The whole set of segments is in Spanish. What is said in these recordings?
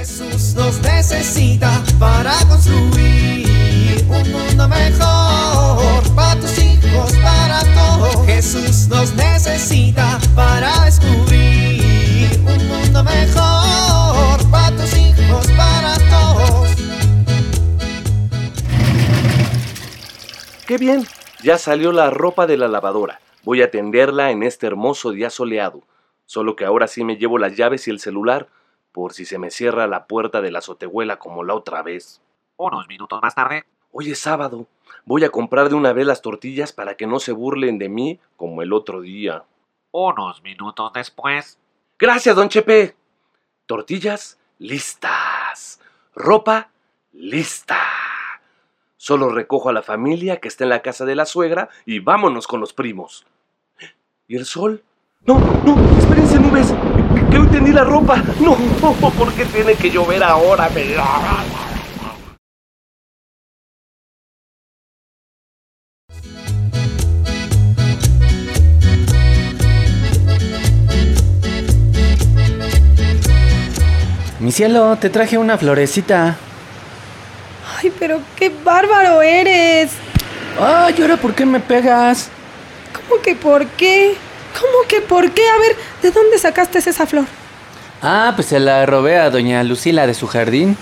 Jesús nos necesita para construir un mundo mejor para tus hijos, para todos. Jesús nos necesita para descubrir un mundo mejor para tus hijos, para todos. ¡Qué bien! Ya salió la ropa de la lavadora. Voy a tenderla en este hermoso día soleado. Solo que ahora sí me llevo las llaves y el celular, por si se me cierra la puerta de la azotehuela como la otra vez. Unos minutos más tarde. Hoy es sábado. Voy a comprar de una vez las tortillas para que no se burlen de mí como el otro día. Unos minutos después. Gracias, don Chepe. Tortillas listas. Ropa lista. Solo recojo a la familia que está en la casa de la suegra y vámonos con los primos. ¿Y el sol? No, no, espérense nubes. Que hoy tendí la ropa. No, ¿por qué tiene que llover ahora? Mi cielo, te traje una florecita. Ay, pero qué bárbaro eres. Ay, ¿y ahora por qué me pegas? ¿Cómo que por qué? ¿Cómo que por qué? A ver, ¿de dónde sacaste esa flor? Ah, pues se la robé a doña Lucila de su jardín.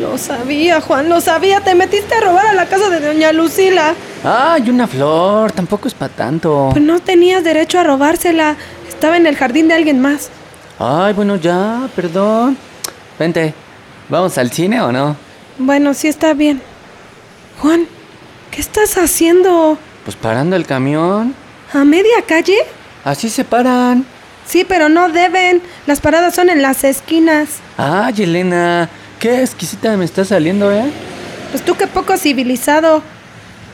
Lo sabía, Juan, lo sabía. Te metiste a robar a la casa de doña Lucila. Ay, una flor, tampoco es para tanto. Pues no tenías derecho a robársela. Estaba en el jardín de alguien más. Ay, bueno, ya, perdón. Vente, ¿vamos al cine o no? Bueno, sí está bien. Juan, ¿qué estás haciendo? Pues parando el camión. ¿A media calle? Así se paran. Sí, pero no deben. Las paradas son en las esquinas. Ay, Elena, qué exquisita me está saliendo, ¿eh? Pues tú qué poco civilizado.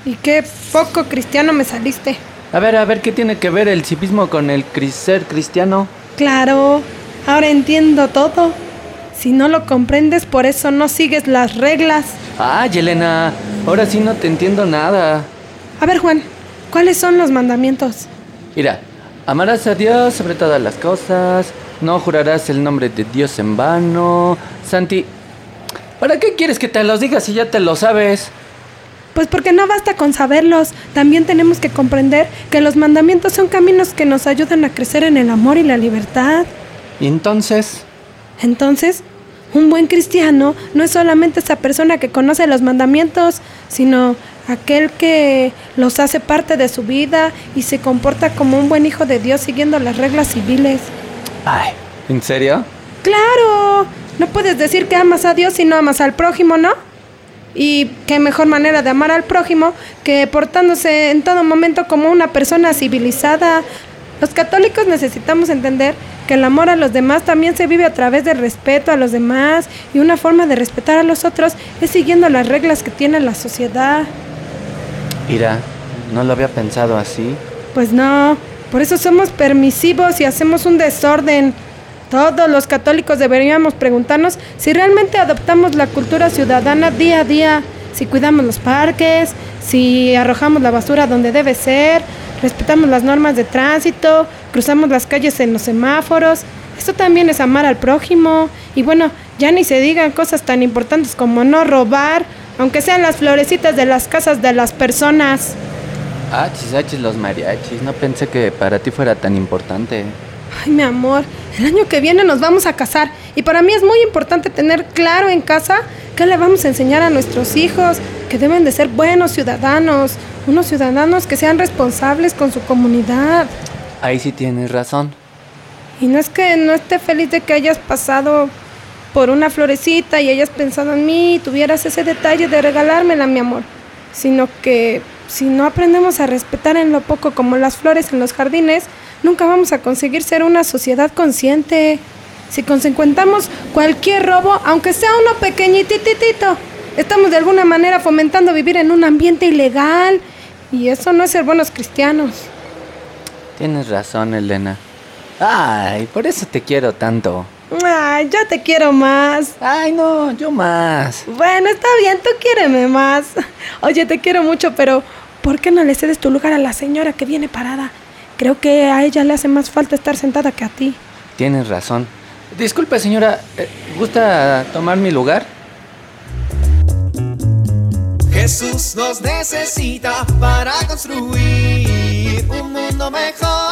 Y qué poco cristiano me saliste. A ver, a ver, ¿qué tiene que ver el civismo con el ser cristiano? Claro, ahora entiendo todo. Si no lo comprendes, por eso no sigues las reglas. Ay, Elena, ahora sí no te entiendo nada. A ver, Juan, ¿cuáles son los mandamientos? Mira, amarás a Dios sobre todas las cosas, no jurarás el nombre de Dios en vano. Santi, ¿para qué quieres que te los diga si ya te lo sabes? Pues porque no basta con saberlos, también tenemos que comprender que los mandamientos son caminos que nos ayudan a crecer en el amor y la libertad. Y entonces, Entonces, un buen cristiano no es solamente esa persona que conoce los mandamientos, sino aquel que los hace parte de su vida y se comporta como un buen hijo de Dios siguiendo las reglas civiles. ay, ¿en serio? Claro, no puedes decir que amas a Dios si no amas al prójimo, ¿no? Y qué mejor manera de amar al prójimo que portándose en todo momento como una persona civilizada. Los católicos necesitamos entender que el amor a los demás también se vive a través del respeto a los demás y una forma de respetar a los otros es siguiendo las reglas que tiene la sociedad. Mira, no lo había pensado así. Pues no, por eso somos permisivos y hacemos un desorden. Todos los católicos deberíamos preguntarnos si realmente adoptamos la cultura ciudadana día a día, si cuidamos los parques, si arrojamos la basura donde debe ser, respetamos las normas de tránsito, cruzamos las calles en los semáforos. Esto también es amar al prójimo. Y bueno, ya ni se digan cosas tan importantes como no robar, aunque sean las florecitas de las casas de las personas. Achis, achis, los mariachis. No pensé que para ti fuera tan importante. Ay, mi amor, el año que viene nos vamos a casar y para mí es muy importante tener claro en casa qué le vamos a enseñar a nuestros hijos, que deben de ser buenos ciudadanos, unos ciudadanos que sean responsables con su comunidad. Ahí sí tienes razón. Y no es que no esté feliz de que hayas pasado por una florecita y hayas pensado en mí y tuvieras ese detalle de regalármela, mi amor, sino que si no aprendemos a respetar en lo poco como las flores en los jardines, nunca vamos a conseguir ser una sociedad consciente. Si consecuentamos cualquier robo, aunque sea uno pequeñititito, estamos de alguna manera fomentando vivir en un ambiente ilegal y eso no es ser buenos cristianos. Tienes razón, Elena. Ay, por eso te quiero tanto. Ay, yo te quiero más. Ay, no, yo más. Bueno, está bien, tú quiéreme más. Oye, te quiero mucho, pero ¿por qué no le cedes tu lugar a la señora que viene parada? Creo que a ella le hace más falta estar sentada que a ti. Tienes razón. Disculpe, señora, eh, ¿gusta tomar mi lugar? Jesús nos necesita para construir un mundo mejor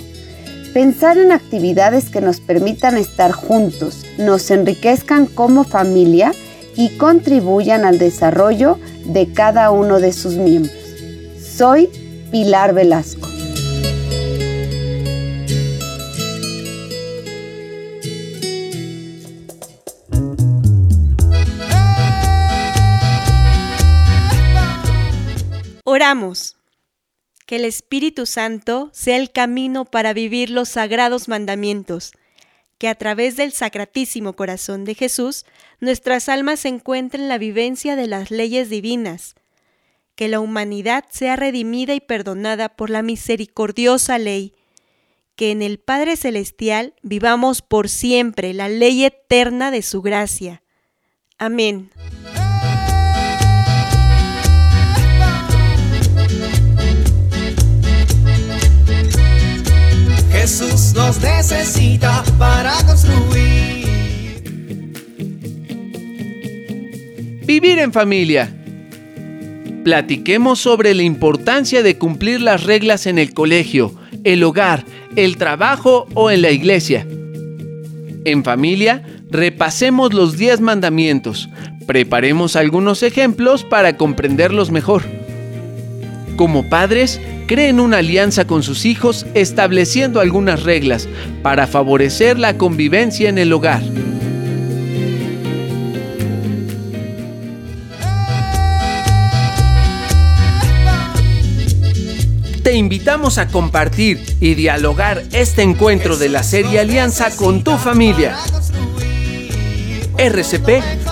Pensar en actividades que nos permitan estar juntos, nos enriquezcan como familia y contribuyan al desarrollo de cada uno de sus miembros. Soy Pilar Velasco. Oramos. Que el Espíritu Santo sea el camino para vivir los sagrados mandamientos, que a través del sacratísimo corazón de Jesús nuestras almas encuentren la vivencia de las leyes divinas, que la humanidad sea redimida y perdonada por la misericordiosa ley, que en el Padre Celestial vivamos por siempre la ley eterna de su gracia. Amén. Jesús nos necesita para construir. Vivir en familia. Platiquemos sobre la importancia de cumplir las reglas en el colegio, el hogar, el trabajo o en la iglesia. En familia, repasemos los 10 mandamientos. Preparemos algunos ejemplos para comprenderlos mejor. Como padres, creen una alianza con sus hijos estableciendo algunas reglas para favorecer la convivencia en el hogar. Te invitamos a compartir y dialogar este encuentro de la serie Alianza con tu familia. RCP